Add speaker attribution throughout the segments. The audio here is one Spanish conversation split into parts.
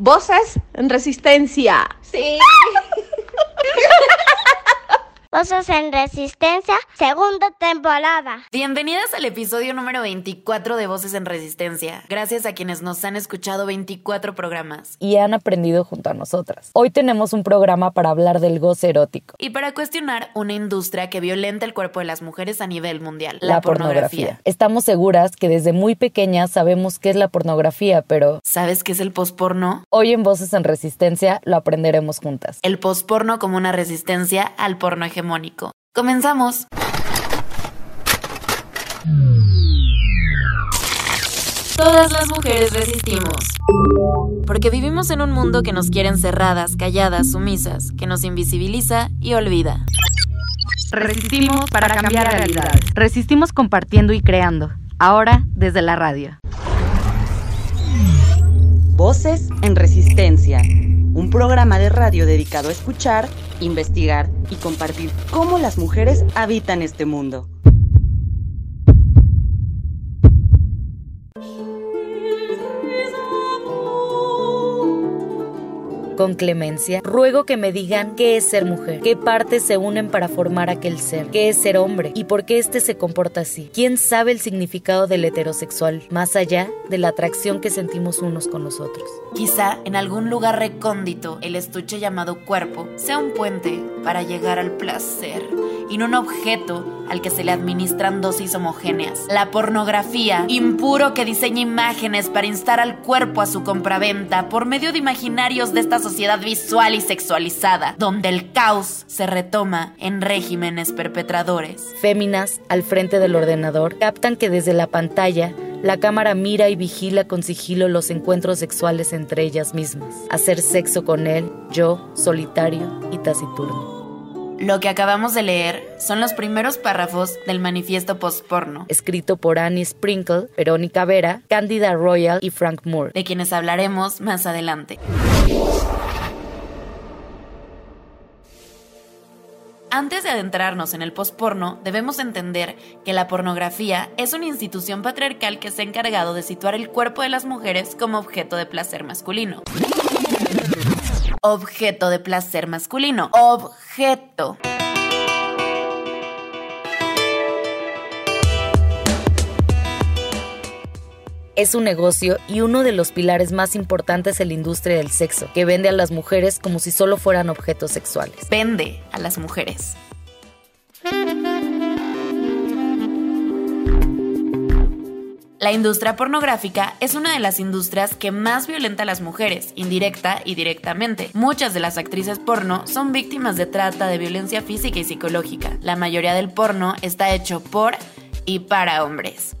Speaker 1: Voces en resistencia.
Speaker 2: Sí. Voces en Resistencia, segunda temporada.
Speaker 3: Bienvenidas al episodio número 24 de Voces en Resistencia. Gracias a quienes nos han escuchado 24 programas.
Speaker 4: Y han aprendido junto a nosotras. Hoy tenemos un programa para hablar del goce erótico.
Speaker 3: Y para cuestionar una industria que violenta el cuerpo de las mujeres a nivel mundial.
Speaker 4: La, pornografía. Estamos seguras que desde muy pequeñas sabemos qué es la pornografía, pero...
Speaker 3: ¿Sabes qué es el posporno?
Speaker 4: Hoy en Voces en Resistencia lo aprenderemos juntas.
Speaker 3: El posporno como una resistencia al porno hegemónico. Comenzamos. Todas las mujeres resistimos. Porque vivimos en un mundo que nos quiere encerradas, calladas, sumisas, que nos invisibiliza y olvida.
Speaker 5: Resistimos para cambiar realidades. Resistimos compartiendo y creando. Ahora desde la radio.
Speaker 6: Voces en Resistencia, un programa de radio dedicado a escuchar, investigar y compartir cómo las mujeres habitan este mundo.
Speaker 4: Con clemencia, ruego que me digan qué es ser mujer, qué partes se unen para formar aquel ser, qué es ser hombre y por qué éste se comporta así. ¿Quién sabe el significado del heterosexual, más allá de la atracción que sentimos unos con los otros?
Speaker 3: Quizá en algún lugar recóndito el estuche llamado cuerpo sea un puente para llegar al placer y no un objeto al que se le administran dosis homogéneas. La pornografía, impuro que diseña imágenes para instar al cuerpo a su compraventa por medio de imaginarios de esta sociedad visual y sexualizada, donde el caos se retoma en regímenes perpetradores.
Speaker 4: Féminas, al frente del ordenador, captan que desde la pantalla la cámara mira y vigila con sigilo los encuentros sexuales entre ellas mismas. Hacer sexo con él, yo, solitario y taciturno.
Speaker 3: Lo que acabamos de leer son los primeros párrafos del manifiesto postporno,
Speaker 4: escrito por Annie Sprinkle, Verónica Vera, Candida Royal y Frank Moore,
Speaker 3: de quienes hablaremos más adelante. Antes de adentrarnos en el postporno, debemos entender que la pornografía es una institución patriarcal que se ha encargado de situar el cuerpo de las mujeres como objeto de placer masculino objeto de placer masculino. Objeto.
Speaker 4: es un negocio y uno de los pilares más importantes en la industria del sexo, que vende a las mujeres como si solo fueran objetos sexuales.
Speaker 3: Vende a las mujeres. La industria pornográfica es una de las industrias que más violenta a las mujeres, indirecta y directamente. Muchas de las actrices porno son víctimas de trata, de violencia física y psicológica. La mayoría del porno está hecho por y para hombres.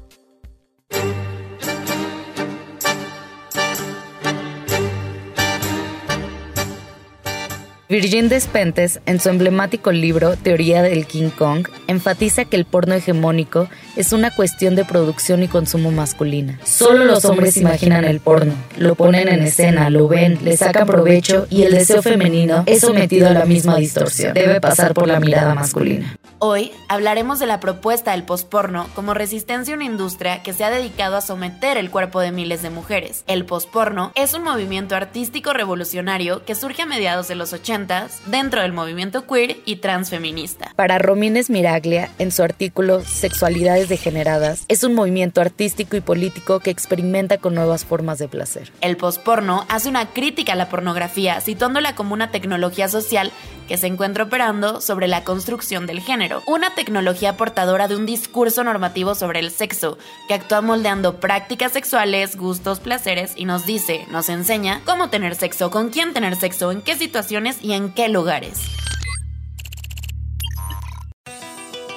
Speaker 4: Virgin Despentes, en su emblemático libro Teoría del King Kong, enfatiza que el porno hegemónico es una cuestión de producción y consumo masculina. Solo los hombres imaginan el porno, lo ponen en escena, lo ven, le sacan provecho y el deseo femenino es sometido a la misma distorsión. Debe pasar por la mirada masculina.
Speaker 3: Hoy hablaremos de la propuesta del posporno como resistencia a una industria que se ha dedicado a someter el cuerpo de miles de mujeres. El posporno es un movimiento artístico revolucionario que surge a mediados de los 80 dentro del movimiento queer y transfeminista.
Speaker 4: Para Romines Miraglia, en su artículo Sexualidades degeneradas, es un movimiento artístico y político que experimenta con nuevas formas de placer.
Speaker 3: El posporno hace una crítica a la pornografía, situándola como una tecnología social que se encuentra operando sobre la construcción del género, una tecnología portadora de un discurso normativo sobre el sexo, que actúa moldeando prácticas sexuales, gustos, placeres y nos dice, nos enseña cómo tener sexo, con quién tener sexo, en qué situaciones y en qué lugares.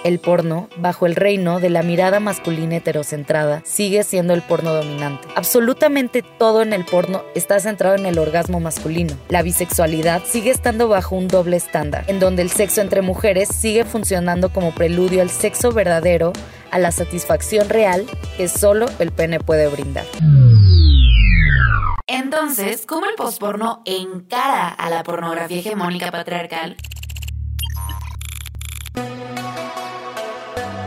Speaker 4: El porno, bajo el reino de la mirada masculina heterocentrada, sigue siendo el porno dominante. Absolutamente todo en el porno está centrado en el orgasmo masculino. La bisexualidad sigue estando bajo un doble estándar, en donde el sexo entre mujeres sigue funcionando como preludio al sexo verdadero, a la satisfacción real que solo el pene puede brindar.
Speaker 3: Entonces, ¿cómo el posporno encara a la pornografía hegemónica patriarcal?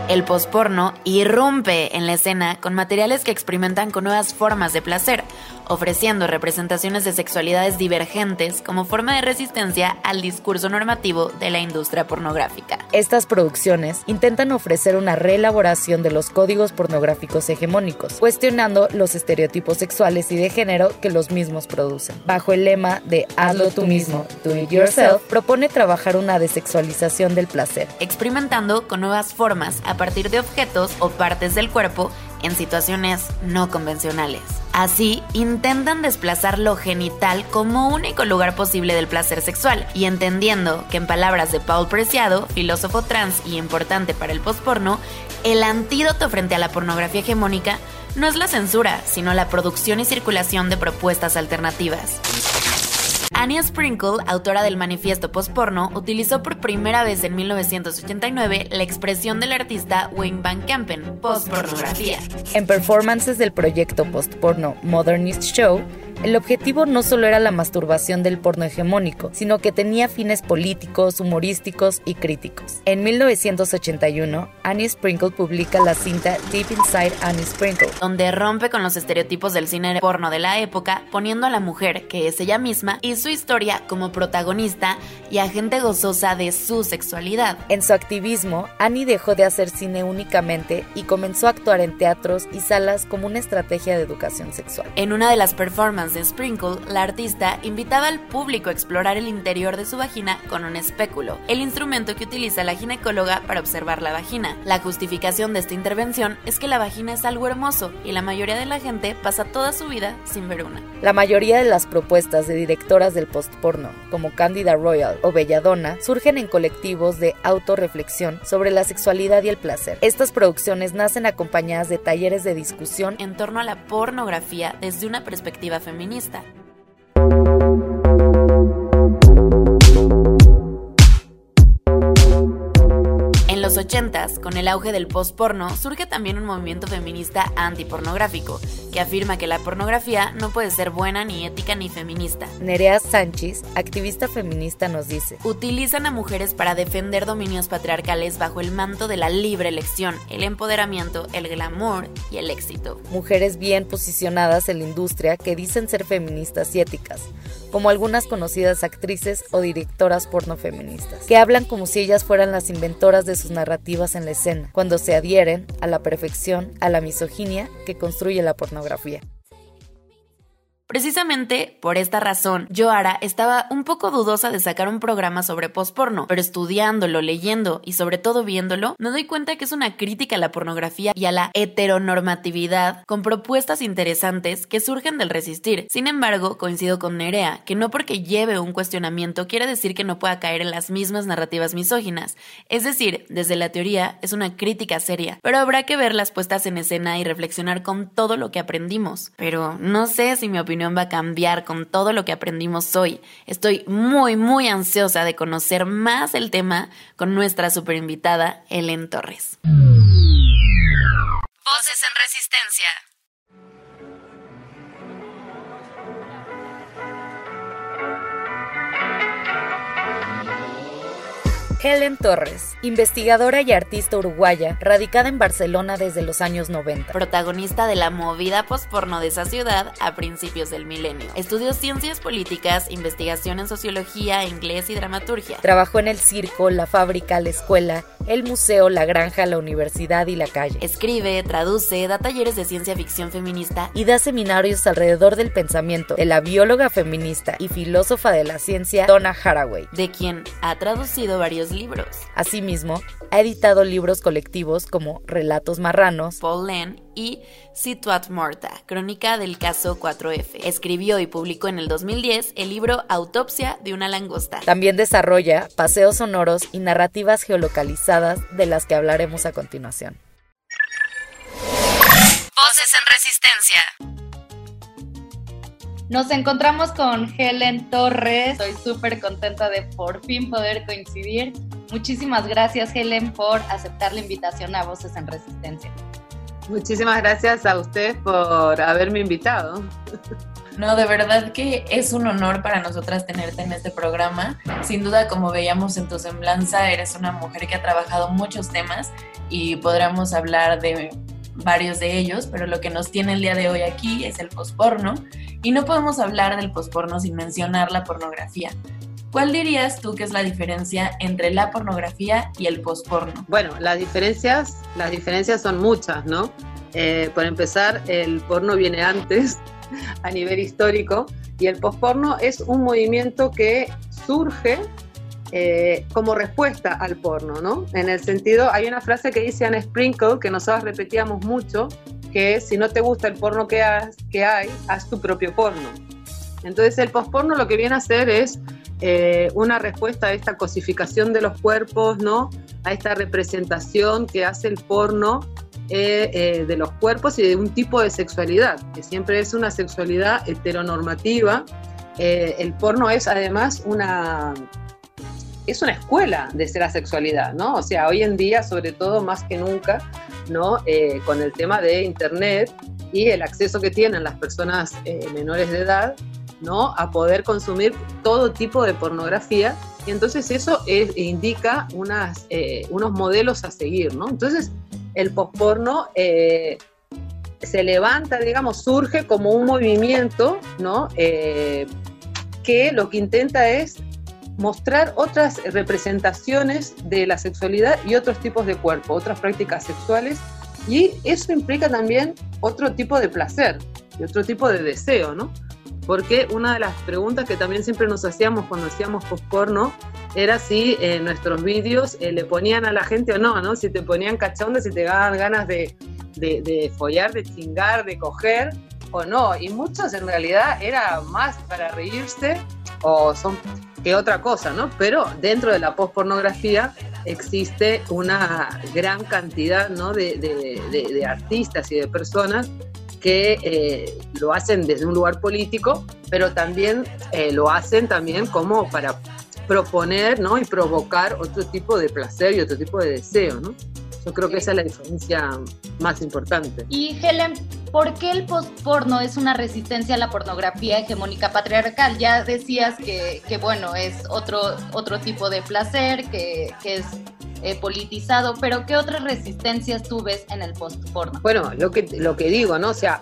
Speaker 3: El posporno irrumpe en la escena con materiales que experimentan con nuevas formas de placer, ofreciendo representaciones de sexualidades divergentes como forma de resistencia al discurso normativo de la industria pornográfica.
Speaker 4: Estas producciones intentan ofrecer una reelaboración de los códigos pornográficos hegemónicos, cuestionando los estereotipos sexuales y de género que los mismos producen. Bajo el lema de Hazlo tú mismo, do it yourself, propone trabajar una desexualización del placer,
Speaker 3: experimentando con nuevas formas a partir de objetos o partes del cuerpo en situaciones no convencionales. Así, intentan desplazar lo genital como único lugar posible del placer sexual, y entendiendo que en palabras de Paul Preciado, filósofo trans y importante para el postporno, el antídoto frente a la pornografía hegemónica no es la censura, sino la producción y circulación de propuestas alternativas. Anya Sprinkle, autora del manifiesto postporno, utilizó por primera vez en 1989 la expresión del artista Wayne Van Campen, postpornografía.
Speaker 4: En performances del proyecto postporno Modernist Show, el objetivo no solo era la masturbación del porno hegemónico, sino que tenía fines políticos, humorísticos y críticos. En 1981, Annie Sprinkle publica la cinta Deep Inside Annie Sprinkle,
Speaker 3: donde rompe con los estereotipos del cine porno de la época, poniendo a la mujer, que es ella misma, y su historia como protagonista y agente gozosa de su sexualidad.
Speaker 4: En su activismo, Annie dejó de hacer cine únicamente y comenzó a actuar en teatros y salas como una estrategia de educación sexual.
Speaker 3: En una de las performances de Sprinkle, la artista invitaba al público a explorar el interior de su vagina con un espéculo, el instrumento que utiliza la ginecóloga para observar la vagina. La justificación de esta intervención es que la vagina es algo hermoso y la mayoría de la gente pasa toda su vida sin ver una.
Speaker 4: La mayoría de las propuestas de directoras del postporno, como Candida Royal o Belladonna, surgen en colectivos de autorreflexión sobre la sexualidad y el placer. Estas producciones nacen acompañadas de talleres de discusión
Speaker 3: en torno a la pornografía desde una perspectiva femenina feminista. Los 80s, con el auge del post-porno, surge también un movimiento feminista antipornográfico, que afirma que la pornografía no puede ser buena ni ética ni feminista.
Speaker 4: Nerea Sánchez, activista feminista, nos dice:
Speaker 3: Utilizan a mujeres para defender dominios patriarcales bajo el manto de la libre elección, el empoderamiento, el glamour y el éxito.
Speaker 4: Mujeres bien posicionadas en la industria que dicen ser feministas y éticas, como algunas conocidas actrices o directoras porno feministas, que hablan como si ellas fueran las inventoras de sus narrativas en la escena, cuando se adhieren a la perfección, a la misoginia que construye la pornografía.
Speaker 3: Precisamente por esta razón, Joara estaba un poco dudosa de sacar un programa sobre postporno, pero estudiándolo, leyendo y sobre todo viéndolo, me doy cuenta que es una crítica a la pornografía y a la heteronormatividad con propuestas interesantes que surgen del resistir. Sin embargo, coincido con Nerea, que no porque lleve un cuestionamiento quiere decir que no pueda caer en las mismas narrativas misóginas. Es decir, desde la teoría es una crítica seria, pero habrá que ver las puestas en escena y reflexionar con todo lo que aprendimos. Pero no sé si mi opinión va a cambiar con todo lo que aprendimos hoy. Estoy muy, muy ansiosa de conocer más el tema con nuestra super invitada, Ellen Torres. Voces en Resistencia.
Speaker 4: Helen Torres, investigadora y artista uruguaya, radicada en Barcelona desde los años 90.
Speaker 3: Protagonista de la movida postporno de esa ciudad a principios del milenio. Estudió ciencias políticas, investigación en sociología, inglés y dramaturgia.
Speaker 4: Trabajó en el circo, la fábrica, la escuela, el museo, la granja, la universidad y la calle.
Speaker 3: Escribe, traduce, da talleres de ciencia ficción feminista
Speaker 4: y da seminarios alrededor del pensamiento de la bióloga feminista y filósofa de la ciencia Donna Haraway,
Speaker 3: de quien ha traducido varios libros.
Speaker 4: Asimismo, ha editado libros colectivos como Relatos Marranos,
Speaker 3: Paul Len y Situat Morta, crónica del caso 4F. Escribió y publicó en el 2010 el libro Autopsia de una langosta.
Speaker 4: También desarrolla paseos sonoros y narrativas geolocalizadas de las que hablaremos a continuación.
Speaker 3: Voces en Resistencia.
Speaker 5: Nos encontramos con Helen Torres. Estoy súper contenta de por fin poder coincidir. Muchísimas gracias, Helen, por aceptar la invitación a Voces en Resistencia.
Speaker 7: Muchísimas gracias a usted por haberme invitado.
Speaker 3: No, de verdad que es un honor para nosotras tenerte en este programa. Sin duda, como veíamos en tu semblanza, eres una mujer que ha trabajado muchos temas y podremos hablar de varios de ellos, pero lo que nos tiene el día de hoy aquí es el posporno y no podemos hablar del posporno sin mencionar la pornografía. ¿Cuál dirías tú que es la diferencia entre la pornografía y el posporno?
Speaker 7: Bueno, las diferencias, las diferencias son muchas, ¿no? Eh, por empezar, el porno viene antes a nivel histórico y el posporno es un movimiento que surge eh, como respuesta al porno, ¿no? En el sentido, hay una frase que dice Anne Sprinkle que nosotros repetíamos mucho, que es, si no te gusta el porno que, que hay, haz tu propio porno. Entonces el posporno lo que viene a hacer es eh, una respuesta a esta cosificación de los cuerpos, ¿no? A esta representación que hace el porno eh, eh, de los cuerpos y de un tipo de sexualidad, que siempre es una sexualidad heteronormativa. el porno es además una, es una escuela de la sexualidad, ¿no? O sea, hoy en día, sobre todo más que nunca, ¿no? con el tema de Internet y el acceso que tienen las personas menores de edad, ¿no? A poder consumir todo tipo de pornografía. Y entonces eso indica unas, eh, unos modelos a seguir, ¿no? Entonces el posporno eh, se levanta, digamos, surge como un movimiento, ¿no? Eh, que lo que intenta es mostrar otras representaciones de la sexualidad y otros tipos de cuerpo, otras prácticas sexuales, y eso implica también otro tipo de placer y otro tipo de deseo, ¿no? porque una de las preguntas que también siempre nos hacíamos cuando hacíamos post-porno era si en nuestros vídeos eh, le ponían a la gente o no, ¿no? Si te ponían cachondo, si te daban ganas de, de, follar, de chingar, de coger o no. Y muchos en realidad era más para reírse o son que otra cosa, ¿no? Pero dentro de la post-pornografía existe una gran cantidad ¿no? de, de, artistas y de personas que eh, lo hacen desde un lugar político, pero también eh, lo hacen también como para proponer ¿no? y provocar otro tipo de placer y otro tipo de deseo. ¿no? Yo creo que esa es la diferencia más importante.
Speaker 5: Y Helen, ¿por qué el postporno es una resistencia a la pornografía hegemónica patriarcal? Ya decías que, que bueno, es otro, otro tipo de placer, que, es eh, politizado, pero ¿qué otras resistencias tú ves en el post-porno?
Speaker 7: Bueno, lo que, lo que digo, ¿no? O sea,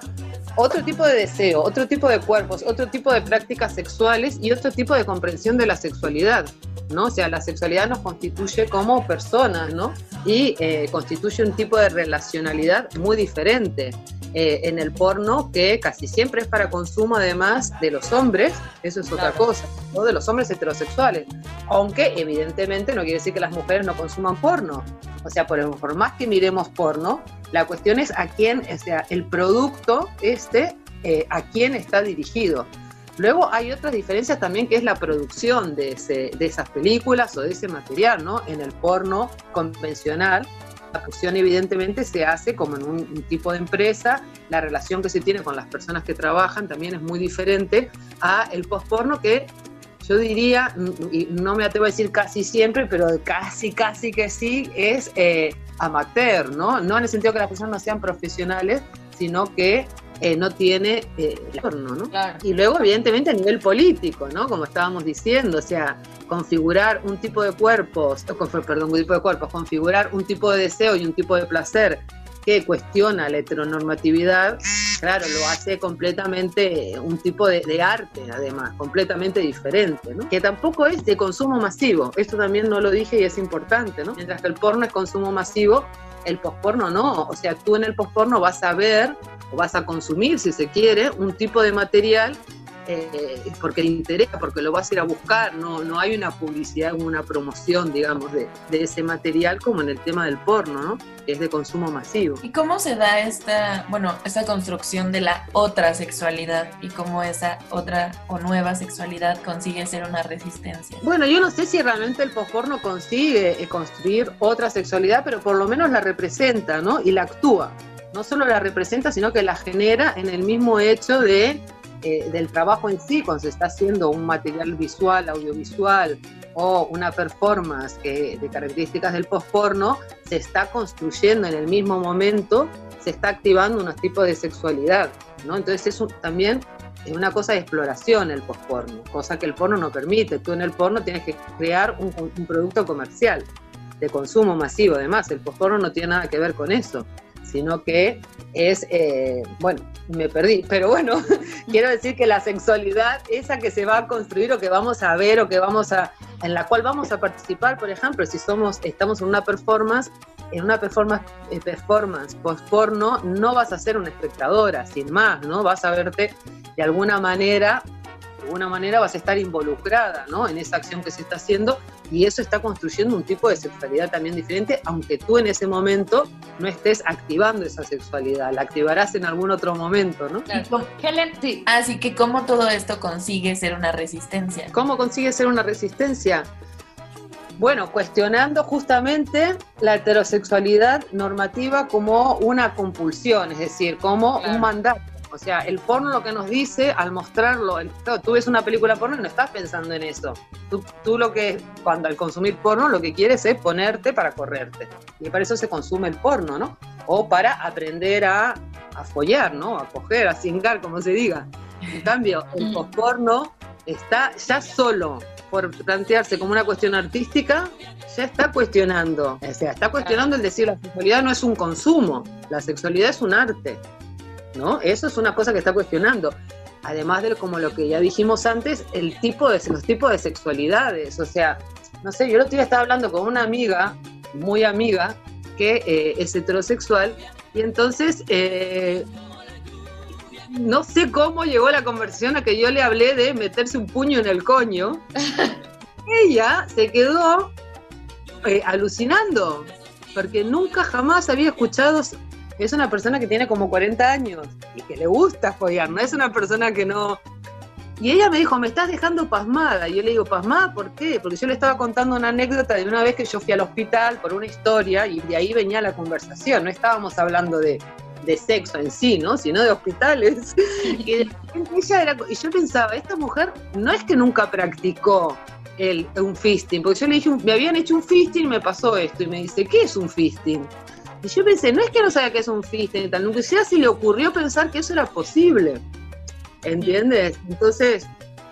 Speaker 7: otro tipo de deseo, otro tipo de cuerpos, otro tipo de prácticas sexuales y otro tipo de comprensión de la sexualidad, ¿no? O sea, la sexualidad nos constituye como personas, ¿no? Y eh, constituye un tipo de relacionalidad muy diferente. Eh, en el porno, que casi siempre es para consumo además de los hombres, eso es otra cosa, ¿no? de los hombres heterosexuales. Aunque evidentemente no quiere decir que las mujeres no consuman porno. O sea, por, por más que miremos porno, la cuestión es a quién, o sea, el producto este, eh, a quién está dirigido. Luego hay otras diferencias también que es la producción de, de esas películas o de ese material, ¿no? En el porno convencional, la fusión evidentemente se hace como en un, tipo de empresa, la relación que se tiene con las personas que trabajan también es muy diferente a el postporno que yo diría, y no me atrevo a decir casi siempre, pero casi, casi que sí, es eh, amateur, ¿no? No en el sentido que las personas no sean profesionales, sino que eh, no tiene eh, el horno, ¿no? Y luego, evidentemente, a nivel político, ¿no? Como estábamos diciendo, o sea, configurar un tipo de cuerpos, perdón, un tipo de cuerpos, configurar un tipo de deseo y un tipo de placer que cuestiona la heteronormatividad, claro, lo hace completamente un tipo de, de, arte, además, completamente diferente, ¿no? Que tampoco es de consumo masivo, esto también no lo dije y es importante, ¿no? Mientras que el porno es consumo masivo, el posporno no, o sea, tú en el posporno vas a ver o vas a consumir, si se quiere, un tipo de material eh, porque le interesa, porque lo vas a ir a buscar, no, no hay una publicidad, una promoción, digamos, de, de ese material como en el tema del porno, ¿no? que es de consumo masivo.
Speaker 8: ¿Y cómo se da esta, bueno, esta construcción de la otra sexualidad y cómo esa otra o nueva sexualidad consigue ser una resistencia?
Speaker 7: Bueno, yo no sé si realmente el posporno consigue eh, construir otra sexualidad, pero por lo menos la representa, ¿no? Y la actúa. No solo la representa, sino que la genera en el mismo hecho de eh, del trabajo en sí, cuando se está haciendo un material visual, audiovisual o una performance de características del postporno, se está construyendo en el mismo momento, se está activando unos tipos de sexualidad, ¿no? Entonces eso también es una cosa de exploración el postporno, cosa que el porno no permite. Tú en el porno tienes que crear un, un producto comercial de consumo masivo, además el postporno no tiene nada que ver con eso sino que es, eh, bueno, me perdí, pero bueno, quiero decir que la sexualidad, esa que se va a construir o que vamos a ver o que vamos a, en la cual vamos a participar, por ejemplo, si somos, estamos en una performance, en una performance, eh, performance post-porno, no vas a ser una espectadora, sin más, ¿no? Vas a verte de alguna manera alguna manera vas a estar involucrada ¿no? en esa acción que se está haciendo y eso está construyendo un tipo de sexualidad también diferente, aunque tú en ese momento no estés activando esa sexualidad, la activarás en algún otro momento, ¿no?
Speaker 8: Helen, sí. Así que cómo todo esto consigue ser una resistencia.
Speaker 7: ¿Cómo consigue ser una resistencia? Bueno, cuestionando justamente la heterosexualidad normativa como una compulsión, es decir, como un mandato o sea, el porno lo que nos dice al mostrarlo, tú ves una película porno y no estás pensando en eso. Tú, lo que, cuando al consumir porno, lo que quieres es ponerte para correrte. Y para eso se consume el porno, ¿no? O para aprender a, a follar, ¿no? A coger, a cingar, como se diga. En cambio, el mm. porno está ya solo por plantearse como una cuestión artística, ya está cuestionando. O sea, está cuestionando el decir la sexualidad no es un consumo, la sexualidad es un arte. ¿No? Eso es una cosa que está cuestionando. Además de como lo que ya dijimos antes, el tipo de, los tipos de sexualidades. O sea, no sé, yo el otro día estaba hablando con una amiga, muy amiga, que eh, es heterosexual, y entonces eh, no sé cómo llegó la conversación a que yo le hablé de meterse un puño en el coño. Ella se quedó eh, alucinando, porque nunca jamás había escuchado es una persona que tiene como 40 años y que le gusta follar, no es una persona que no... Y ella me dijo, me estás dejando pasmada. Y yo le digo, ¿pasmada por qué? Porque yo le estaba contando una anécdota de una vez que yo fui al hospital por una historia y de ahí venía la conversación. No estábamos hablando de, sexo en sí, ¿no? Sino de hospitales. y, ella era, y yo pensaba, esta mujer no es que nunca practicó el, un fisting, porque yo le dije, me habían hecho un fisting y me pasó esto. Y me dice, ¿qué es un fisting? Y yo pensé, no es que no sabía que es un fisting, tal, nunca sea si le ocurrió pensar que eso era posible. ¿Entiendes? Entonces,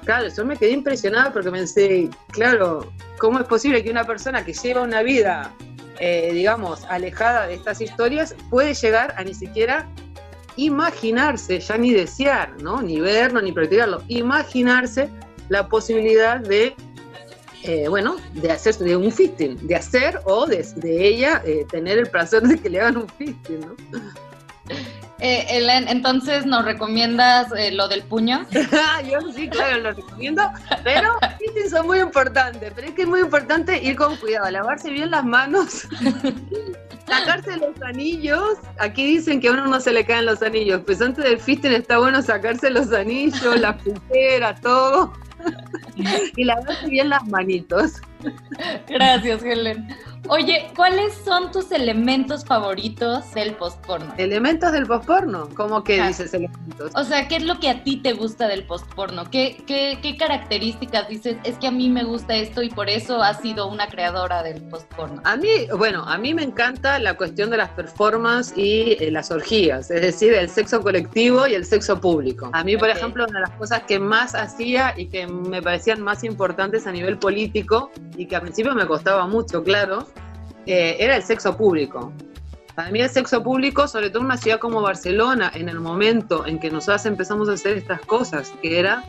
Speaker 7: claro, yo me quedé impresionada porque pensé, claro, ¿cómo es posible que una persona que lleva una vida, eh, digamos, alejada de estas historias, puede llegar a ni siquiera imaginarse, ya ni desear, ¿no? Ni verlo, ni practicarlo, imaginarse la posibilidad de eh, bueno, de hacer de un fisting, de hacer o de, ella eh, tener el placer de que le hagan un fisting, ¿no?
Speaker 5: Eh, entonces, ¿nos recomiendas lo del puño?
Speaker 7: Yo sí, claro, lo recomiendo, pero fistings son muy importantes, pero es que es muy importante ir con cuidado, lavarse bien las manos, sacarse los anillos, aquí dicen que a uno no se le caen los anillos, pues antes del fisting está bueno sacarse los anillos, las pulseras, todo. y lavarse bien las manitos.
Speaker 5: Gracias, Helen. Oye, ¿cuáles son tus elementos favoritos del postporno?
Speaker 7: ¿Elementos del postporno? ¿Cómo que dices elementos?
Speaker 5: O sea, ¿qué es lo que a ti te gusta del postporno? ¿Qué, qué, qué características dices? Es que a mí me gusta esto y por eso has sido una creadora del postporno.
Speaker 7: A mí, bueno, a mí me encanta la cuestión de las performances y eh, las orgías, es decir, el sexo colectivo y el sexo público. A mí, por ejemplo, una de las cosas que más hacía y que me parecían más importantes a nivel político y que a principio me costaba mucho, claro, eh, era el sexo público. Para mí el sexo público, sobre todo en una ciudad como Barcelona, en el momento en que nosotras empezamos a hacer estas cosas, que era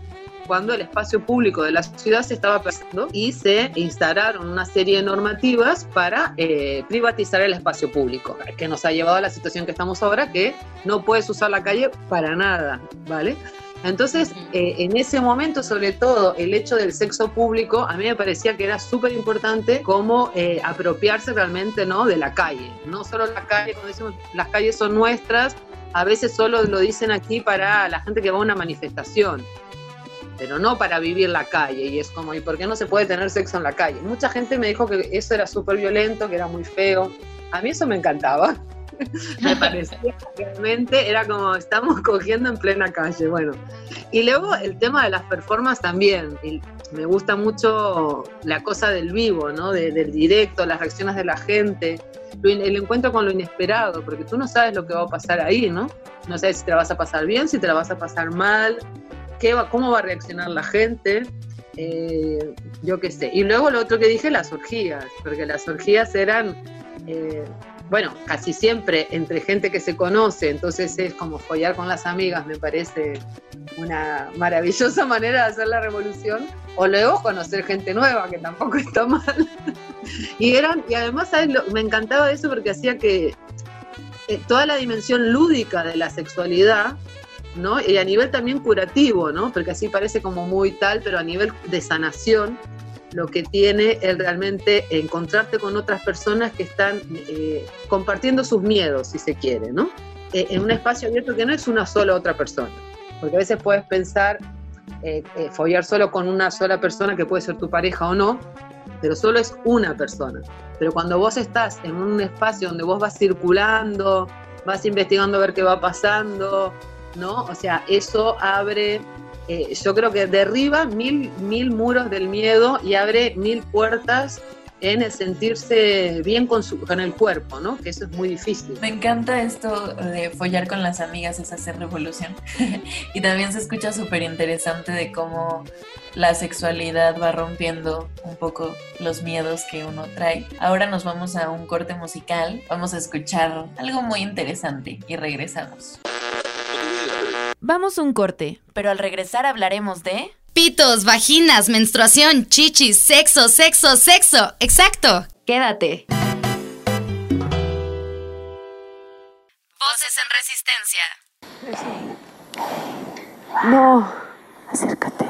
Speaker 7: cuando el espacio público de la ciudad se estaba perdiendo y se instalaron una serie de normativas para eh, privatizar el espacio público, que nos ha llevado a la situación que estamos ahora, que no puedes usar la calle para nada, ¿vale? Entonces, eh, en ese momento, sobre todo, el hecho del sexo público, a mí me parecía que era súper importante como eh, apropiarse realmente ¿no? de la calle. No solo la calle, cuando decimos las calles son nuestras, a veces solo lo dicen aquí para la gente que va a una manifestación, pero no para vivir la calle. Y es como, ¿y por qué no se puede tener sexo en la calle? Mucha gente me dijo que eso era súper violento, que era muy feo. A mí eso me encantaba. Me parecía realmente, era como estamos cogiendo en plena calle, bueno. Y luego el tema de las performances también, me gusta mucho la cosa del vivo, ¿no? del directo, las reacciones de la gente, el encuentro con lo inesperado, porque tú no sabes lo que va a pasar ahí, ¿no? No sabes si te la vas a pasar bien, si te la vas a pasar mal, qué va, cómo va a reaccionar la gente. Eh, yo qué sé. Y luego lo otro que dije, las orgías, porque las orgías eran eh, bueno, casi siempre entre gente que se conoce, entonces es como follar con las amigas, me parece una maravillosa manera de hacer la revolución, o luego conocer gente nueva, que tampoco está mal. y eran, y además, me encantaba eso porque hacía que eh, toda la dimensión lúdica de la sexualidad ¿no? Y a nivel también curativo, ¿no? Porque así parece como muy tal, pero a nivel de sanación, lo que tiene es realmente encontrarte con otras personas que están eh, compartiendo sus miedos, si se quiere, ¿no? Eh, en un espacio abierto que no es una sola otra persona, porque a veces puedes pensar eh, follar solo con una sola persona que puede ser tu pareja o no, pero solo es una persona. Pero cuando vos estás en un espacio donde vos vas circulando, vas investigando a ver qué va pasando, ¿no? O sea, eso abre eh, yo creo que derriba mil, mil muros del miedo y abre mil puertas en el sentirse bien con, su, con el cuerpo, ¿no? Que eso es muy difícil.
Speaker 8: Me encanta esto de follar con las amigas, es hacer revolución. y también se escucha súper interesante de cómo la sexualidad va rompiendo un poco los miedos que uno trae. Ahora nos vamos a un corte musical, vamos a escuchar algo muy interesante y regresamos.
Speaker 3: Vamos un corte, pero al regresar hablaremos de...
Speaker 4: Pitos, vaginas, menstruación, chichis, sexo, sexo, sexo. Exacto.
Speaker 3: Quédate.
Speaker 4: Voces en resistencia.
Speaker 9: No, acércate.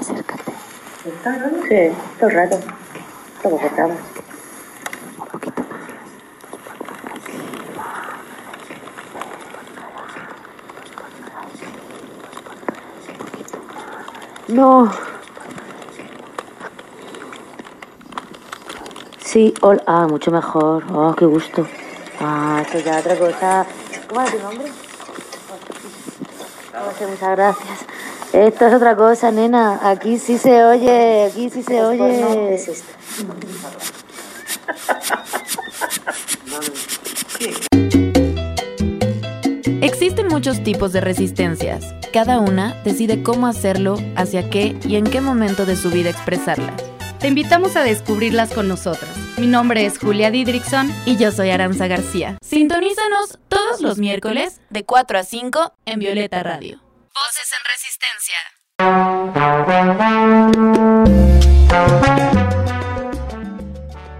Speaker 9: Acércate.
Speaker 7: ¿Está grande?
Speaker 9: Sí, todo el rato. Todo.
Speaker 4: Un poquito más.
Speaker 9: No. Sí, hola. Ah, mucho mejor. Oh, qué gusto. Ah, esto ya otra cosa. ¿Cómo es tu nombre? Muchas gracias. Esto es otra cosa, nena. Aquí sí se oye, aquí sí se oye.
Speaker 3: Existen muchos tipos de resistencias. Cada una decide cómo hacerlo, hacia qué y en qué momento de su vida expresarlas.
Speaker 10: Te invitamos a descubrirlas con nosotros. Mi nombre es Julia Didrickson
Speaker 3: y yo soy Aranza García. Sintonízanos todos los miércoles de 4 a 5 en Violeta Radio.
Speaker 4: Voces en
Speaker 8: Resistencia.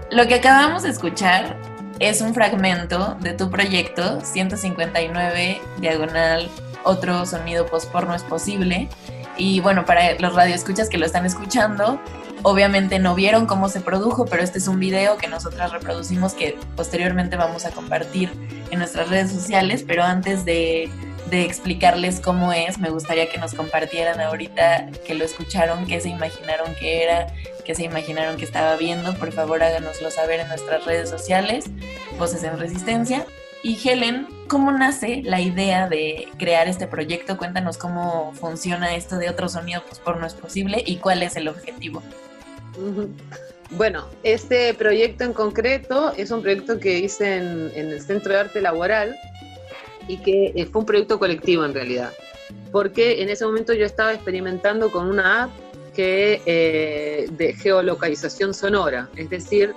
Speaker 8: Lo que acabamos de escuchar es un fragmento de tu proyecto 159 diagonal otro sonido no es posible. Y bueno, para los radioescuchas que lo están escuchando, Obviamente no vieron cómo se produjo, pero este es un video que nosotras reproducimos que posteriormente vamos a compartir en nuestras redes sociales, pero antes de, explicarles cómo es, me gustaría que nos compartieran ahorita que lo escucharon, qué se imaginaron que era, qué se imaginaron que estaba viendo. Por favor, háganoslo saber en nuestras redes sociales, Voces en Resistencia. Y Helen, ¿cómo nace la idea de crear este proyecto? Cuéntanos cómo funciona esto de otro sonido pues, por no es posible y cuál es el objetivo.
Speaker 7: Bueno, este proyecto en concreto es un proyecto que hice en, el Centro de Arte Laboral y que eh, fue un proyecto colectivo en realidad, porque en ese momento yo estaba experimentando con una app que, eh, de geolocalización sonora, es decir,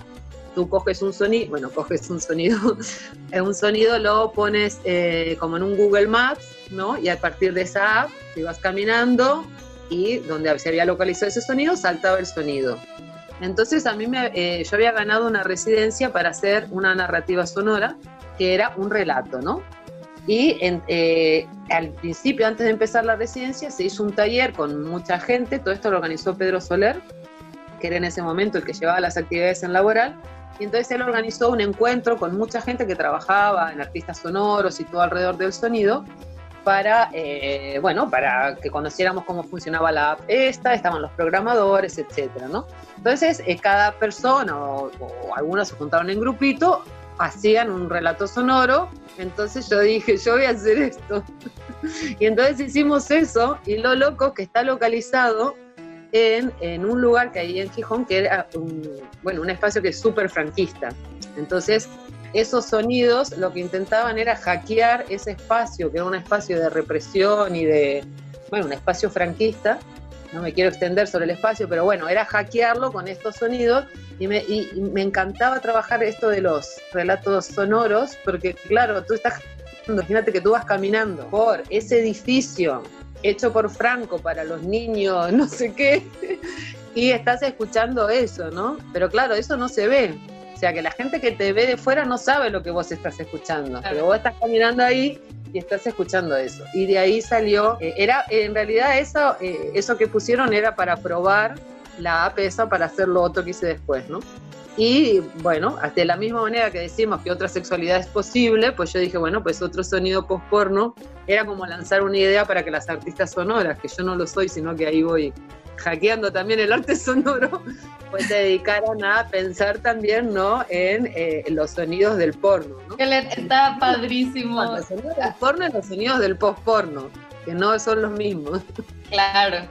Speaker 7: tú coges un sonido, bueno, coges un sonido, un sonido lo pones eh, como en un Google Maps, ¿no? Y a partir de esa app, te caminando y donde se había localizado ese sonido, saltaba el sonido. Entonces a mí me, eh, yo había ganado una residencia para hacer una narrativa sonora, que era un relato, ¿no? Y eh, al principio, antes de empezar la residencia, se hizo un taller con mucha gente, todo esto lo organizó Pedro Soler, que era en ese momento el que llevaba las actividades en laboral, y entonces él organizó un encuentro con mucha gente que trabajaba en artistas sonoros y todo alrededor del sonido, para, eh, bueno, para que conociéramos cómo funcionaba la app esta, estaban los programadores, etcétera, ¿no? Entonces, eh, cada persona o, o, algunos se juntaron en grupito, hacían un relato sonoro, entonces yo dije, yo voy a hacer esto. y entonces hicimos eso, y lo loco que está localizado en, en un lugar que hay en Gijón, que era un, bueno, un espacio que es súper franquista. Entonces, esos sonidos lo que intentaban era hackear ese espacio, que era un espacio de represión y de, bueno, un espacio franquista. No me quiero extender sobre el espacio, pero bueno, era hackearlo con estos sonidos y me, y me encantaba trabajar esto de los relatos sonoros, porque claro, tú estás, imagínate que tú vas caminando por ese edificio hecho por Franco para los niños, no sé qué, y estás escuchando eso, ¿no? Pero claro, eso no se ve. O sea, que la gente que te ve de fuera no sabe lo que vos estás escuchando, claro. pero vos estás caminando ahí y estás escuchando eso. Y de ahí salió, eh, era en realidad eso, eh, eso que pusieron era para probar la app esa para hacer lo otro que hice después, ¿no? Y bueno, de la misma manera que decimos que otra sexualidad es posible, pues yo dije, bueno, pues otro sonido post-porno era como lanzar una idea para que las artistas sonoras, que yo no lo soy, sino que ahí voy hackeando también el arte sonoro, pues se dedicaran a pensar también, ¿no? En eh, los sonidos del porno, ¿no?
Speaker 5: Que está padrísimo.
Speaker 7: Los sonidos del porno y los sonidos del post-porno, que no son los mismos.
Speaker 5: Claro.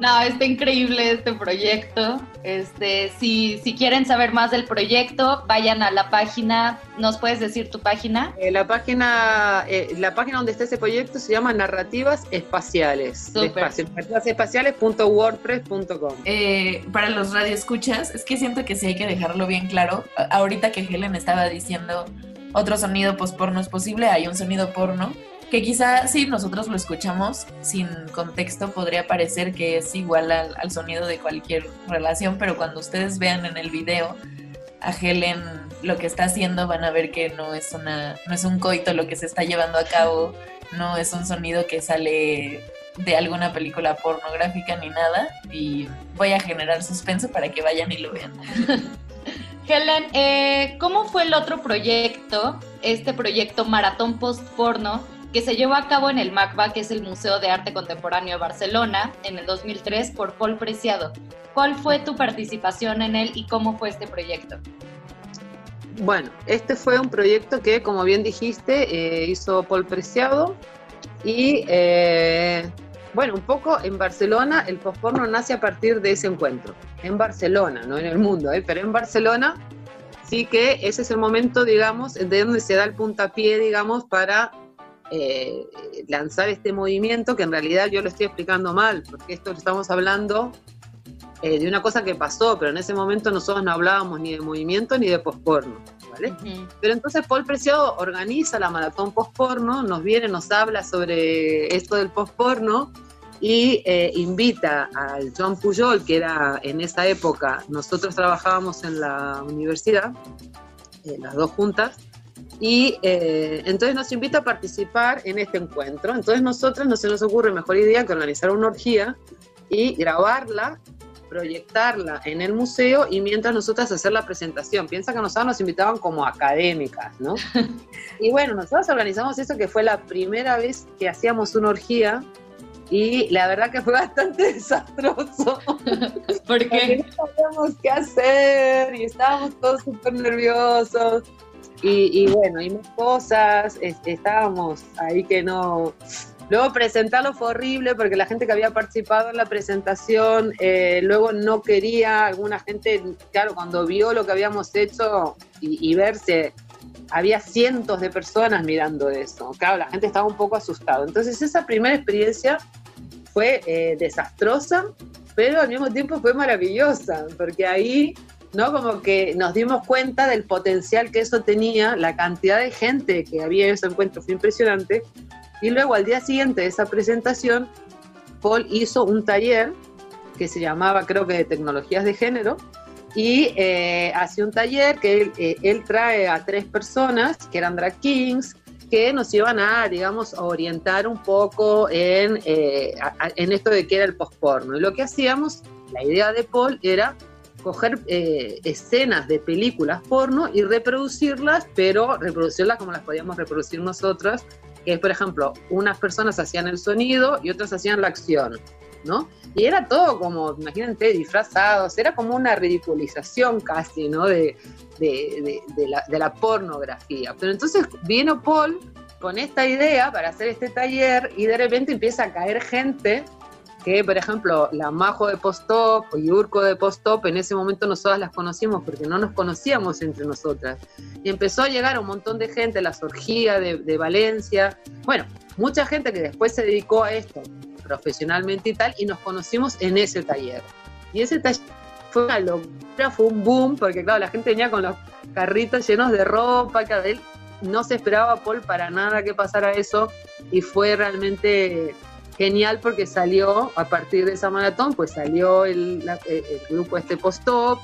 Speaker 5: No, está increíble este proyecto. Este, si, si quieren saber más del proyecto, vayan a la página. ¿Nos puedes decir tu página?
Speaker 7: Eh, la página, eh, la página donde está ese proyecto se llama Narrativas Espaciales. Narrativasespaciales.wordpress.com.
Speaker 8: Eh, para los radioescuchas, es que siento que sí hay que dejarlo bien claro. Ahorita que Helen estaba diciendo otro sonido post-porno es posible, hay un sonido porno que quizá si nosotros lo escuchamos sin contexto podría parecer que es igual al, al, sonido de cualquier relación, pero cuando ustedes vean en el video a Helen lo que está haciendo van a ver que no es una no es un coito lo que se está llevando a cabo, no es un sonido que sale de alguna película pornográfica ni nada y voy a generar suspenso para que vayan y lo vean.
Speaker 5: Helen, eh, ¿cómo fue el otro proyecto, este proyecto Maratón Post Porno, que se llevó a cabo en el MACBA, que es el Museo de Arte Contemporáneo de Barcelona, en el 2003 por Paul Preciado. ¿Cuál fue tu participación en él y cómo fue este proyecto?
Speaker 7: Bueno, este fue un proyecto que, como bien dijiste, eh, hizo Paul Preciado y, eh, bueno, un poco en Barcelona, el postporno nace a partir de ese encuentro. En Barcelona, no en el mundo, ¿eh? pero en Barcelona sí que ese es el momento, digamos, de donde se da el puntapié, digamos, para eh, lanzar este movimiento, que en realidad yo lo estoy explicando mal, porque esto lo estamos hablando eh, de una cosa que pasó, pero en ese momento nosotros no hablábamos ni de movimiento ni de posporno. ¿vale? Uh -huh. Pero entonces Paul Preciado organiza la maratón posporno, nos viene, nos habla sobre esto del posporno y eh, invita al John Pujol, que era en esa época, nosotros trabajábamos en la universidad, eh, las dos juntas, y eh, entonces nos invita a participar en este encuentro. Entonces nosotros no se nos ocurre mejor idea que organizar una orgía y grabarla, proyectarla en el museo y mientras nosotras hacer la presentación. Piensa que nosotros nos invitaban como académicas, ¿no? y bueno, nosotros organizamos eso que fue la primera vez que hacíamos una orgía y la verdad que fue bastante desastroso.
Speaker 5: ¿Por qué?
Speaker 7: no sabíamos qué hacer y estábamos todos súper nerviosos. Y, y, bueno, y más cosas, este, estábamos ahí que no... Luego presentarlo fue horrible porque la gente que había participado en la presentación eh, luego no quería, alguna gente, claro, cuando vio lo que habíamos hecho y, y verse, había cientos de personas mirando eso. Claro, la gente estaba un poco asustada. Entonces esa primera experiencia fue eh, desastrosa, pero al mismo tiempo fue maravillosa, porque ahí ¿no? Como que nos dimos cuenta del potencial que eso tenía, la cantidad de gente que había en ese encuentro fue impresionante. Y luego al día siguiente de esa presentación, Paul hizo un taller que se llamaba, creo que, de tecnologías de género, y eh, hacía un taller que él, eh, él, trae a tres personas, que eran drag kings, que nos iban a, digamos, orientar un poco en, eh, en esto de qué era el postporno. Y lo que hacíamos, la idea de Paul era coger eh, escenas de películas porno y reproducirlas, pero reproducirlas como las podíamos reproducir nosotras, que es, por ejemplo, unas personas hacían el sonido y otras hacían la acción, ¿no? Y era todo como, imagínate, disfrazados, era como una ridiculización casi, ¿no? De, de, la, de la pornografía. Pero entonces vino Paul con esta idea para hacer este taller y de repente empieza a caer gente que, por ejemplo, la Majo de Postop y Urco de Postop, en ese momento nosotras las conocimos porque no nos conocíamos entre nosotras. Y empezó a llegar un montón de gente, la Sorgía de, de Valencia, bueno, mucha gente que después se dedicó a esto profesionalmente y tal, y nos conocimos en ese taller. Y ese taller fue una locura, fue un boom, porque claro, la gente venía con los carritos llenos de ropa, cada él no se esperaba Paul para nada que pasara eso, y fue realmente genial porque salió, a partir de esa maratón, pues salió el, grupo este post-op,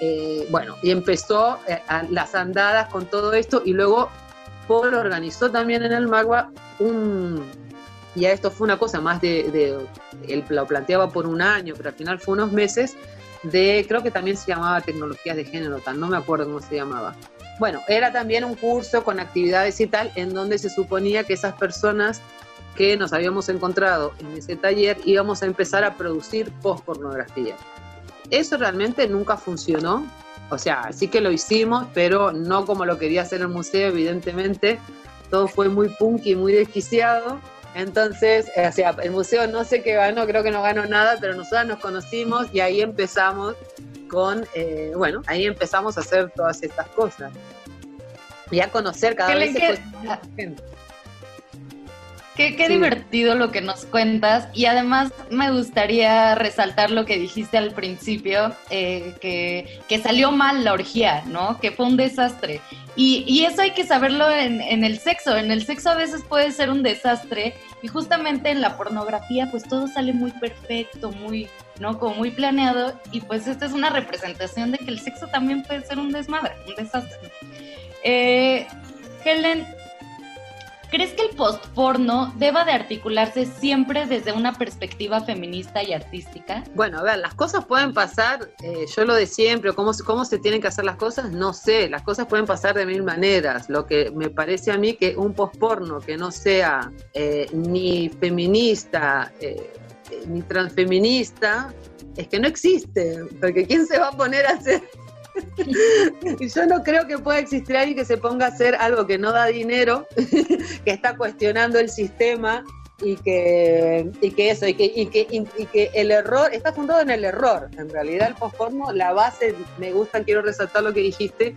Speaker 7: eh, bueno, y empezó eh, las andadas con todo esto y luego Paul organizó también en el Magua un, ya esto fue una cosa más de, él lo planteaba por un año, pero al final fue unos meses de, creo que también se llamaba tecnologías de género, tal, no me acuerdo cómo se llamaba. Bueno, era también un curso con actividades y tal, en donde se suponía que esas personas que nos habíamos encontrado en ese taller íbamos a empezar a producir post-pornografía. Eso realmente nunca funcionó, o sea, sí que lo hicimos, pero no como lo quería hacer el museo, evidentemente. Todo fue muy punk y muy desquiciado. Entonces, o sea, el museo no sé qué ganó, creo que no ganó nada, pero nosotros nos conocimos y ahí empezamos con, eh, bueno, ahí empezamos a hacer todas estas cosas. Y a conocer cada vez más gente.
Speaker 5: Qué, qué divertido lo que nos cuentas y además me gustaría resaltar lo que dijiste al principio, eh, que, que, salió mal la orgía, ¿no? Que fue un desastre. Y, y eso hay que saberlo en, en, el sexo. En el sexo a veces puede ser un desastre y justamente en la pornografía pues todo sale muy perfecto, muy, ¿no? Como muy planeado y pues esta es una representación de que el sexo también puede ser un desmadre, un desastre. Eh, Helen, ¿Crees que el postporno deba de articularse siempre desde una perspectiva feminista y artística?
Speaker 7: Bueno, a ver, las cosas pueden pasar, eh, yo lo de siempre, ¿cómo, cómo se tienen que hacer las cosas, no sé, las cosas pueden pasar de mil maneras. Lo que me parece a mí que un postporno que no sea eh, ni feminista, eh, ni transfeminista, es que no existe, porque ¿quién se va a poner a hacer y yo no creo que pueda existir alguien que se ponga a hacer algo que no da dinero, que está cuestionando el sistema y que, y que eso, y que, y que, y que el error, está fundado en el error. En realidad el postporno, la base, me gusta, quiero resaltar lo que dijiste,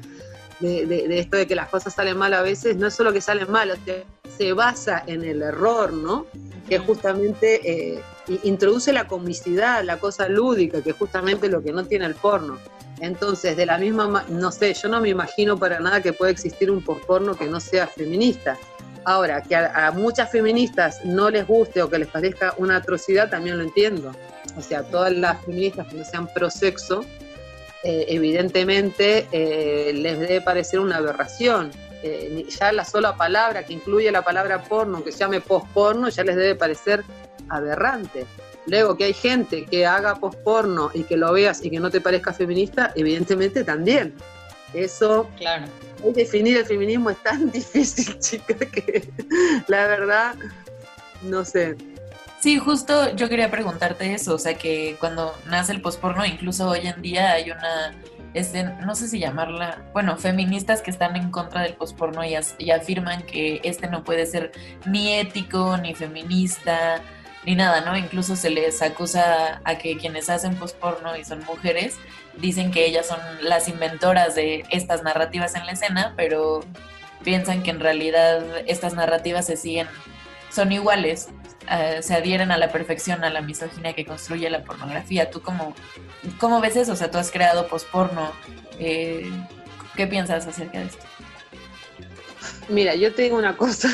Speaker 7: de, de, esto de que las cosas salen mal a veces, no es solo que salen mal, se basa en el error, ¿no? Que justamente eh, introduce la comicidad, la cosa lúdica, que es justamente lo que no tiene el porno. Entonces, de la misma, no sé, yo no me imagino para nada que pueda existir un porno que no sea feminista. Ahora, que a, muchas feministas no les guste o que les parezca una atrocidad, también lo entiendo. O sea, todas las feministas que no sean pro sexo, eh, evidentemente eh, les debe parecer una aberración. Eh, ya la sola palabra que incluye la palabra porno, que se llame post-porno, ya les debe parecer aberrante. Luego, que hay gente que haga posporno y que lo veas y que no te parezca feminista, evidentemente también. Eso,
Speaker 5: claro.
Speaker 7: definir el feminismo es tan difícil, chica, que la verdad, no sé.
Speaker 8: Sí, justo yo quería preguntarte eso, o sea que cuando nace el posporno, incluso hoy en día hay una, este, no sé si llamarla, bueno, feministas que están en contra del posporno y, y afirman que este no puede ser ni ético, ni feminista, ni nada, ¿no? Incluso se les acusa a que quienes hacen posporno y son mujeres dicen que ellas son las inventoras de estas narrativas en la escena, pero piensan que en realidad estas narrativas se siguen, son iguales eh, se adhieren a la perfección a la misoginia que construye la pornografía. ¿Tú cómo, cómo ves eso? O sea, tú has creado posporno. Eh, ¿Qué piensas acerca de esto?
Speaker 7: Mira, yo te digo una cosa.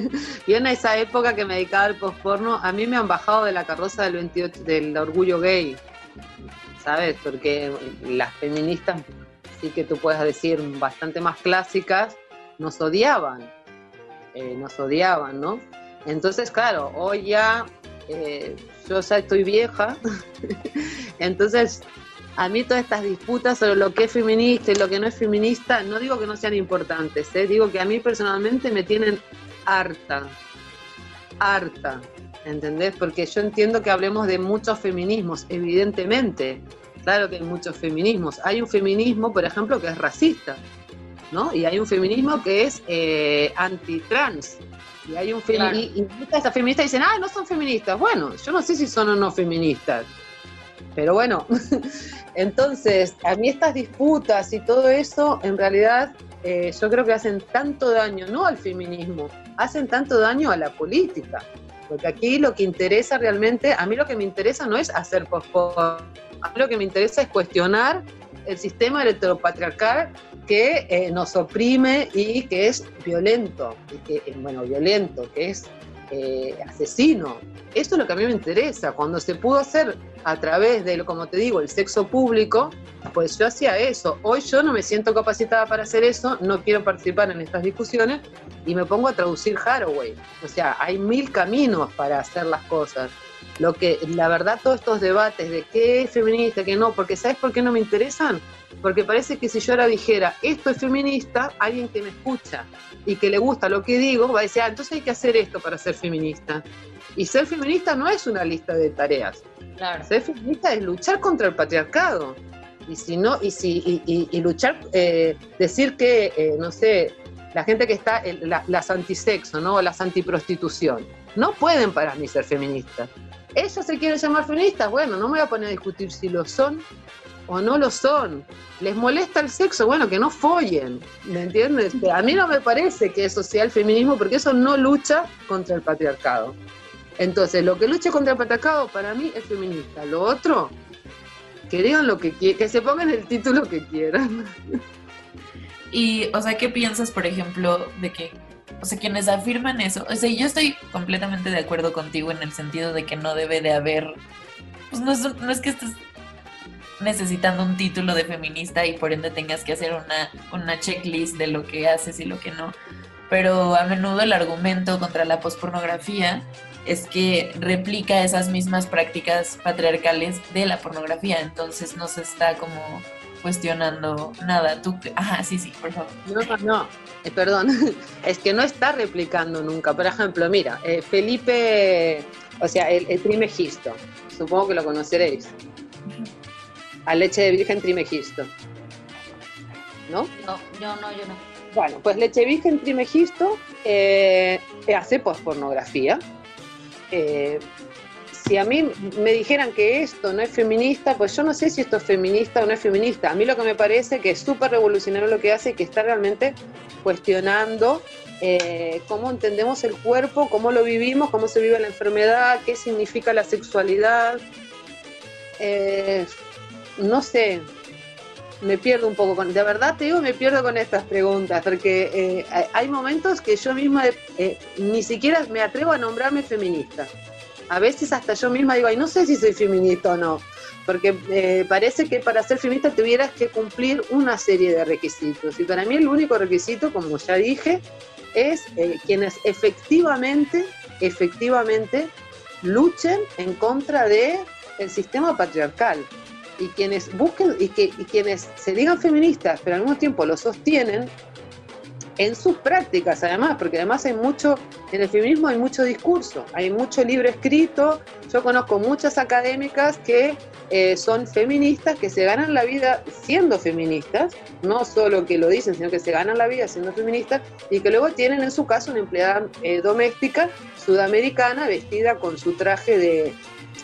Speaker 7: yo en esa época que me dedicaba al posporno, a mí me han bajado de la carroza del, 28, del orgullo gay. ¿Sabes? Porque las feministas, sí que tú puedes decir bastante más clásicas, nos odiaban. Eh, nos odiaban, ¿no? Entonces, claro, hoy ya eh, yo ya estoy vieja, entonces a mí todas estas disputas sobre lo que es feminista y lo que no es feminista, no digo que no sean importantes, ¿eh? digo que a mí personalmente me tienen harta, harta, ¿entendés? Porque yo entiendo que hablemos de muchos feminismos, evidentemente, claro que hay muchos feminismos. Hay un feminismo, por ejemplo, que es racista, ¿no? Y hay un feminismo que es eh, anti-trans. Y hay un feminista, y estas feministas dicen, ah, no son feministas. Bueno, yo no sé si son o no feministas. Pero bueno, entonces, a mí estas disputas y todo eso, en realidad, eh, yo creo que hacen tanto daño, no al feminismo, hacen tanto daño a la política. Porque aquí lo que interesa realmente, a mí lo que me interesa no es hacer post a mí lo que me interesa es cuestionar el sistema heteropatriarcal que eh, nos oprime y que es violento, y que, eh, bueno, violento, que es eh, asesino. Eso es lo que a mí me interesa. Cuando se pudo hacer a través de, como te digo, el sexo público, pues yo hacía eso. Hoy yo no me siento capacitada para hacer eso, no quiero participar en estas discusiones y me pongo a traducir Haraway. O sea, hay mil caminos para hacer las cosas. Lo que, la verdad, todos estos debates de qué es feminista, qué no, porque ¿sabes por qué no me interesan? Porque parece que si yo ahora dijera, esto es feminista, alguien que me escucha y que le gusta lo que digo, va a decir, ah, entonces hay que hacer esto para ser feminista. Y ser feminista no es una lista de tareas. Ser feminista es luchar contra el patriarcado. Y si no, y si, y, luchar, eh, decir que, eh, no sé, la gente que está, las antisexo, ¿no? O las antiprostitución, no pueden para mí ser feministas. Ellos se quieren llamar feministas, bueno, no me voy a poner a discutir si lo son o no lo son. ¿Les molesta el sexo? Bueno, que no follen, ¿me entiendes? A mí no me parece que eso sea el feminismo porque eso no lucha contra el patriarcado. Entonces, lo que lucha contra el patriarcado para mí es feminista. Lo otro, que digan lo que quieran, que se pongan el título que quieran.
Speaker 8: Y, o sea, ¿qué piensas, por ejemplo, de que, o sea, quienes afirman eso? O sea, yo estoy completamente de acuerdo contigo en el sentido de que no debe de haber, pues no es, no es que estés necesitando un título de feminista y por ende tengas que hacer una, una checklist de lo que haces y lo que no. Pero a menudo el argumento contra la pospornografía es que replica esas mismas prácticas patriarcales de la pornografía, entonces no se está como cuestionando nada. Tú, ajá, sí, sí, por favor.
Speaker 7: No, no, eh, perdón, es que no está replicando nunca. Por ejemplo, mira, eh, Felipe, o sea, el, el trimegisto, supongo que lo conoceréis a leche de virgen trimegisto.
Speaker 5: ¿No? No, yo no, yo no.
Speaker 7: Bueno, pues leche virgen trimegisto eh, hace pospornografía. Eh, si a mí me dijeran que esto no es feminista, pues yo no sé si esto es feminista o no es feminista. A mí lo que me parece que es súper revolucionario lo que hace y que está realmente cuestionando eh, cómo entendemos el cuerpo, cómo lo vivimos, cómo se vive la enfermedad, qué significa la sexualidad. Eh, no sé, me pierdo un poco con, de verdad te digo, me pierdo con estas preguntas, porque eh, hay momentos que yo misma ni siquiera me atrevo a nombrarme feminista. A veces hasta yo misma digo, ay, no sé si soy feminista o no, porque eh, parece que para ser feminista tuvieras que cumplir una serie de requisitos. Y para mí el único requisito, como ya dije, es quienes efectivamente, efectivamente luchen en contra de sistema patriarcal y quienes busquen y, que, quienes se digan feministas, pero al mismo tiempo lo sostienen en sus prácticas además, porque además hay mucho, en el feminismo hay mucho discurso, hay mucho libro escrito, yo conozco muchas académicas que eh, son feministas, que se ganan la vida siendo feministas, no solo que lo dicen, sino que se ganan la vida siendo feministas y que luego tienen en su caso una empleada eh, doméstica sudamericana vestida con su traje de,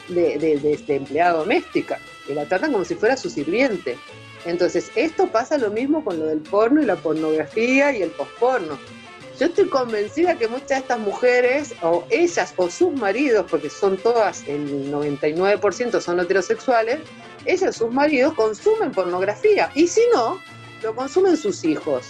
Speaker 7: de, de empleada doméstica que la tratan como si fuera su sirviente. Entonces, esto pasa lo mismo con lo del porno y la pornografía y el posporno. Yo estoy convencida que muchas de estas mujeres, o ellas o sus maridos, porque son todas, el 99% son heterosexuales, ellas, sus maridos, consumen pornografía. Y si no, lo consumen sus hijos.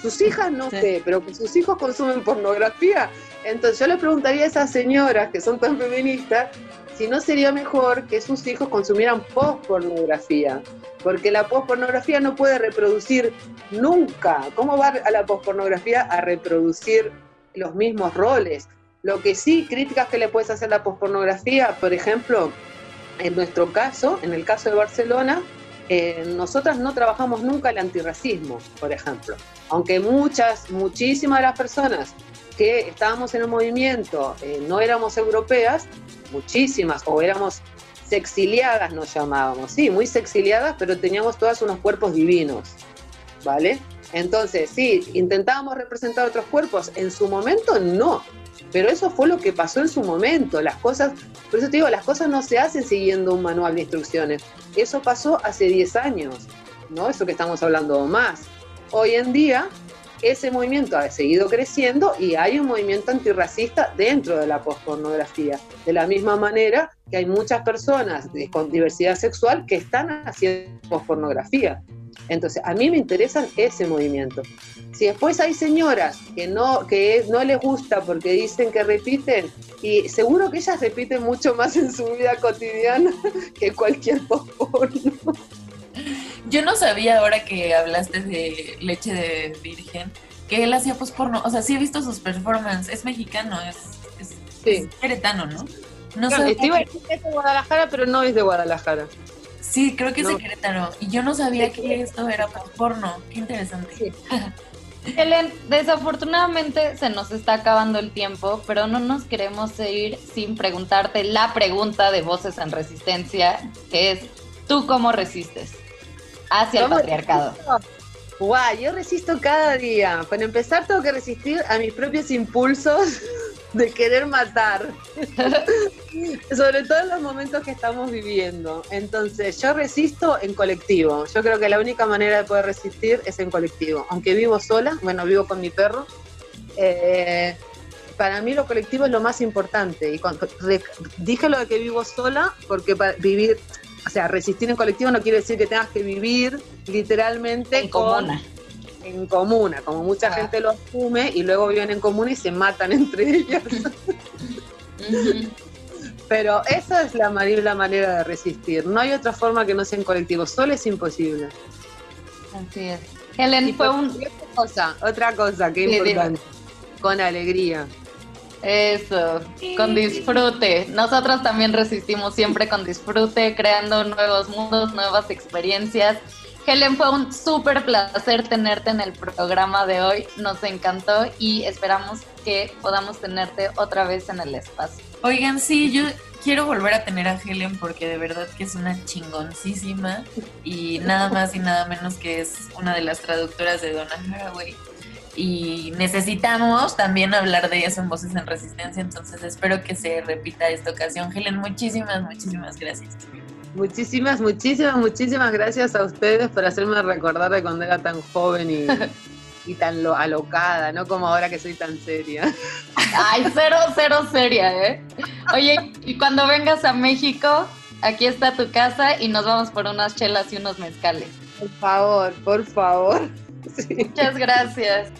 Speaker 7: Sus hijas no sé, pero que sus hijos consumen pornografía. Entonces yo le preguntaría a esas señoras que son tan feministas si no sería mejor que sus hijos consumieran post-pornografía, porque la post-pornografía no puede reproducir nunca. ¿Cómo va a la post-pornografía a reproducir los mismos roles? Lo que sí, críticas que le puedes hacer a la post-pornografía, por ejemplo, en nuestro caso, en el caso de Barcelona, eh, nosotras no trabajamos nunca el antirracismo, por ejemplo. Aunque muchas, muchísimas de las personas que estábamos en el movimiento eh, no éramos europeas, muchísimas, o éramos sexiliadas nos llamábamos, sí, muy sexiliadas, pero teníamos todas unos cuerpos divinos, ¿vale? Entonces, sí, intentábamos representar otros cuerpos, en su momento no, pero eso fue lo que pasó en su momento, las cosas, por eso te digo, las cosas no se hacen siguiendo un manual de instrucciones, eso pasó hace 10 años, ¿no? Eso que estamos hablando más. Hoy en día ese movimiento ha seguido creciendo y hay un movimiento antirracista dentro de la pospornografía. De la misma manera que hay muchas personas con diversidad sexual que están haciendo pospornografía. Entonces, a mí me interesa ese movimiento. Si después hay señoras que no, que no les gusta porque dicen que repiten, y seguro que ellas repiten mucho más en su vida cotidiana que cualquier posporno.
Speaker 8: Yo no sabía ahora que hablaste de leche de virgen que él hacía posporno. O sea, sí he visto sus performances. Es mexicano, es, es, queretano, ¿no?
Speaker 7: No, sé. es de Guadalajara, pero no es de Guadalajara.
Speaker 8: Sí, creo que es de Querétaro. Y yo no sabía que esto era posporno. Qué interesante.
Speaker 5: Helen, desafortunadamente se nos está acabando el tiempo, pero no nos queremos ir sin preguntarte la pregunta de Voces en Resistencia, que es, ¿tú cómo resistes? Hacia el patriarcado.
Speaker 7: Guau, yo resisto cada día. Para empezar, tengo que resistir a mis propios impulsos de querer matar. Sobre todo en los momentos que estamos viviendo. Entonces, yo resisto en colectivo. Yo creo que la única manera de poder resistir es en colectivo. Aunque vivo sola, bueno, vivo con mi perro. Eh, para mí lo colectivo es lo más importante. Y cuando, dije lo de que vivo sola, porque para vivir, o sea, resistir en colectivo no quiere decir que tengas que vivir literalmente
Speaker 5: en comuna.
Speaker 7: En comuna, como mucha ah. gente lo asume y luego viven en comuna y se matan entre ellas. Pero esa es la, la manera de resistir. No hay otra forma que no sea en colectivo. Solo es imposible.
Speaker 5: Así es. Helen, fue un...
Speaker 7: Otra cosa, otra cosa que importante. Con alegría.
Speaker 5: Eso, con disfrute. Nosotros también resistimos siempre con disfrute, creando nuevos mundos, nuevas experiencias. Helen, fue un súper placer tenerte en el programa de hoy. Nos encantó y esperamos que podamos tenerte otra vez en el espacio.
Speaker 8: Oigan, sí, yo quiero volver a tener a Helen porque de verdad que es una chingoncísima y nada más y nada menos que es una de las traductoras de Donna Haraway y necesitamos también hablar de eso en Voces en Resistencia, entonces espero que se repita esta ocasión. Helen, muchísimas, muchísimas gracias.
Speaker 7: Muchísimas, muchísimas, muchísimas gracias a ustedes por hacerme recordar de cuando era tan joven y, y tan lo, alocada, no como ahora que soy tan seria.
Speaker 5: Ay, cero, cero seria, ¿eh? Oye, y cuando vengas a México, aquí está tu casa y nos vamos por unas chelas y unos mezcales.
Speaker 7: Por favor, por favor.
Speaker 5: Muchas gracias.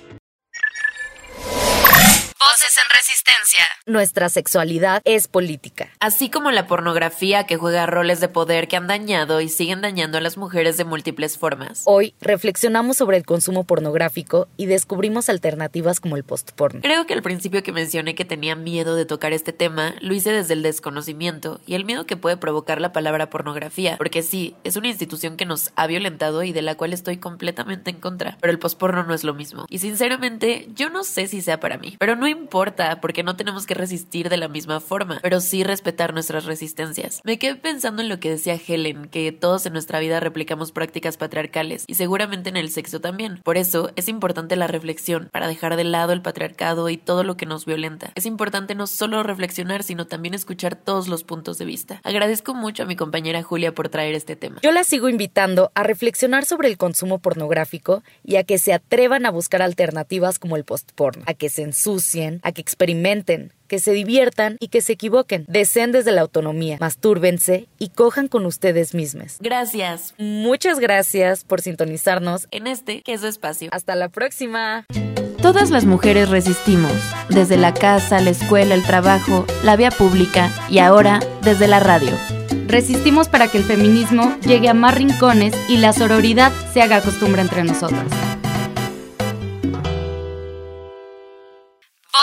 Speaker 11: Voces en Resistencia.
Speaker 4: Nuestra sexualidad es política.
Speaker 3: Así como la pornografía que juega roles de poder que han dañado y siguen dañando a las mujeres de múltiples formas.
Speaker 4: Hoy reflexionamos sobre el consumo pornográfico y descubrimos alternativas como el postporno.
Speaker 3: Creo que al principio que mencioné que tenía miedo de tocar este tema, lo hice desde el desconocimiento y el miedo que puede provocar la palabra pornografía, porque sí, es una institución que nos ha violentado y de la cual estoy completamente en contra, pero el postporno no es lo mismo. Y sinceramente, yo no sé si sea para mí, pero no importa porque no tenemos que resistir de la misma forma, pero sí respetar nuestras resistencias. Me quedé pensando en lo que decía Helen, que todos en nuestra vida replicamos prácticas patriarcales y seguramente en el sexo también. Por eso es importante la reflexión para dejar de lado el patriarcado y todo lo que nos violenta. Es importante no solo reflexionar, sino también escuchar todos los puntos de vista. Agradezco mucho a mi compañera Julia por traer este tema.
Speaker 4: Yo la sigo invitando a reflexionar sobre el consumo pornográfico y a que se atrevan a buscar alternativas como el postporno, a que se ensucien, a que experimenten, que se diviertan y que se equivoquen. Deseen desde la autonomía, mastúrbense y cojan con ustedes mismos.
Speaker 3: Gracias.
Speaker 4: Muchas gracias por sintonizarnos
Speaker 3: en este que es su espacio.
Speaker 4: Hasta la próxima.
Speaker 11: Todas las mujeres resistimos, desde la casa, la escuela, el trabajo, la vía pública y ahora desde la radio.
Speaker 10: Resistimos para que el feminismo llegue a más rincones y la sororidad se haga costumbre entre nosotras.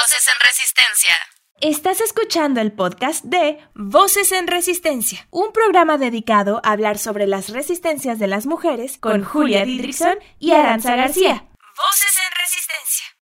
Speaker 11: Voces en Resistencia. Estás escuchando el podcast de Voces en Resistencia, un programa dedicado a hablar sobre las resistencias de las mujeres con Julia Didrikson y Aranza García. Voces en Resistencia.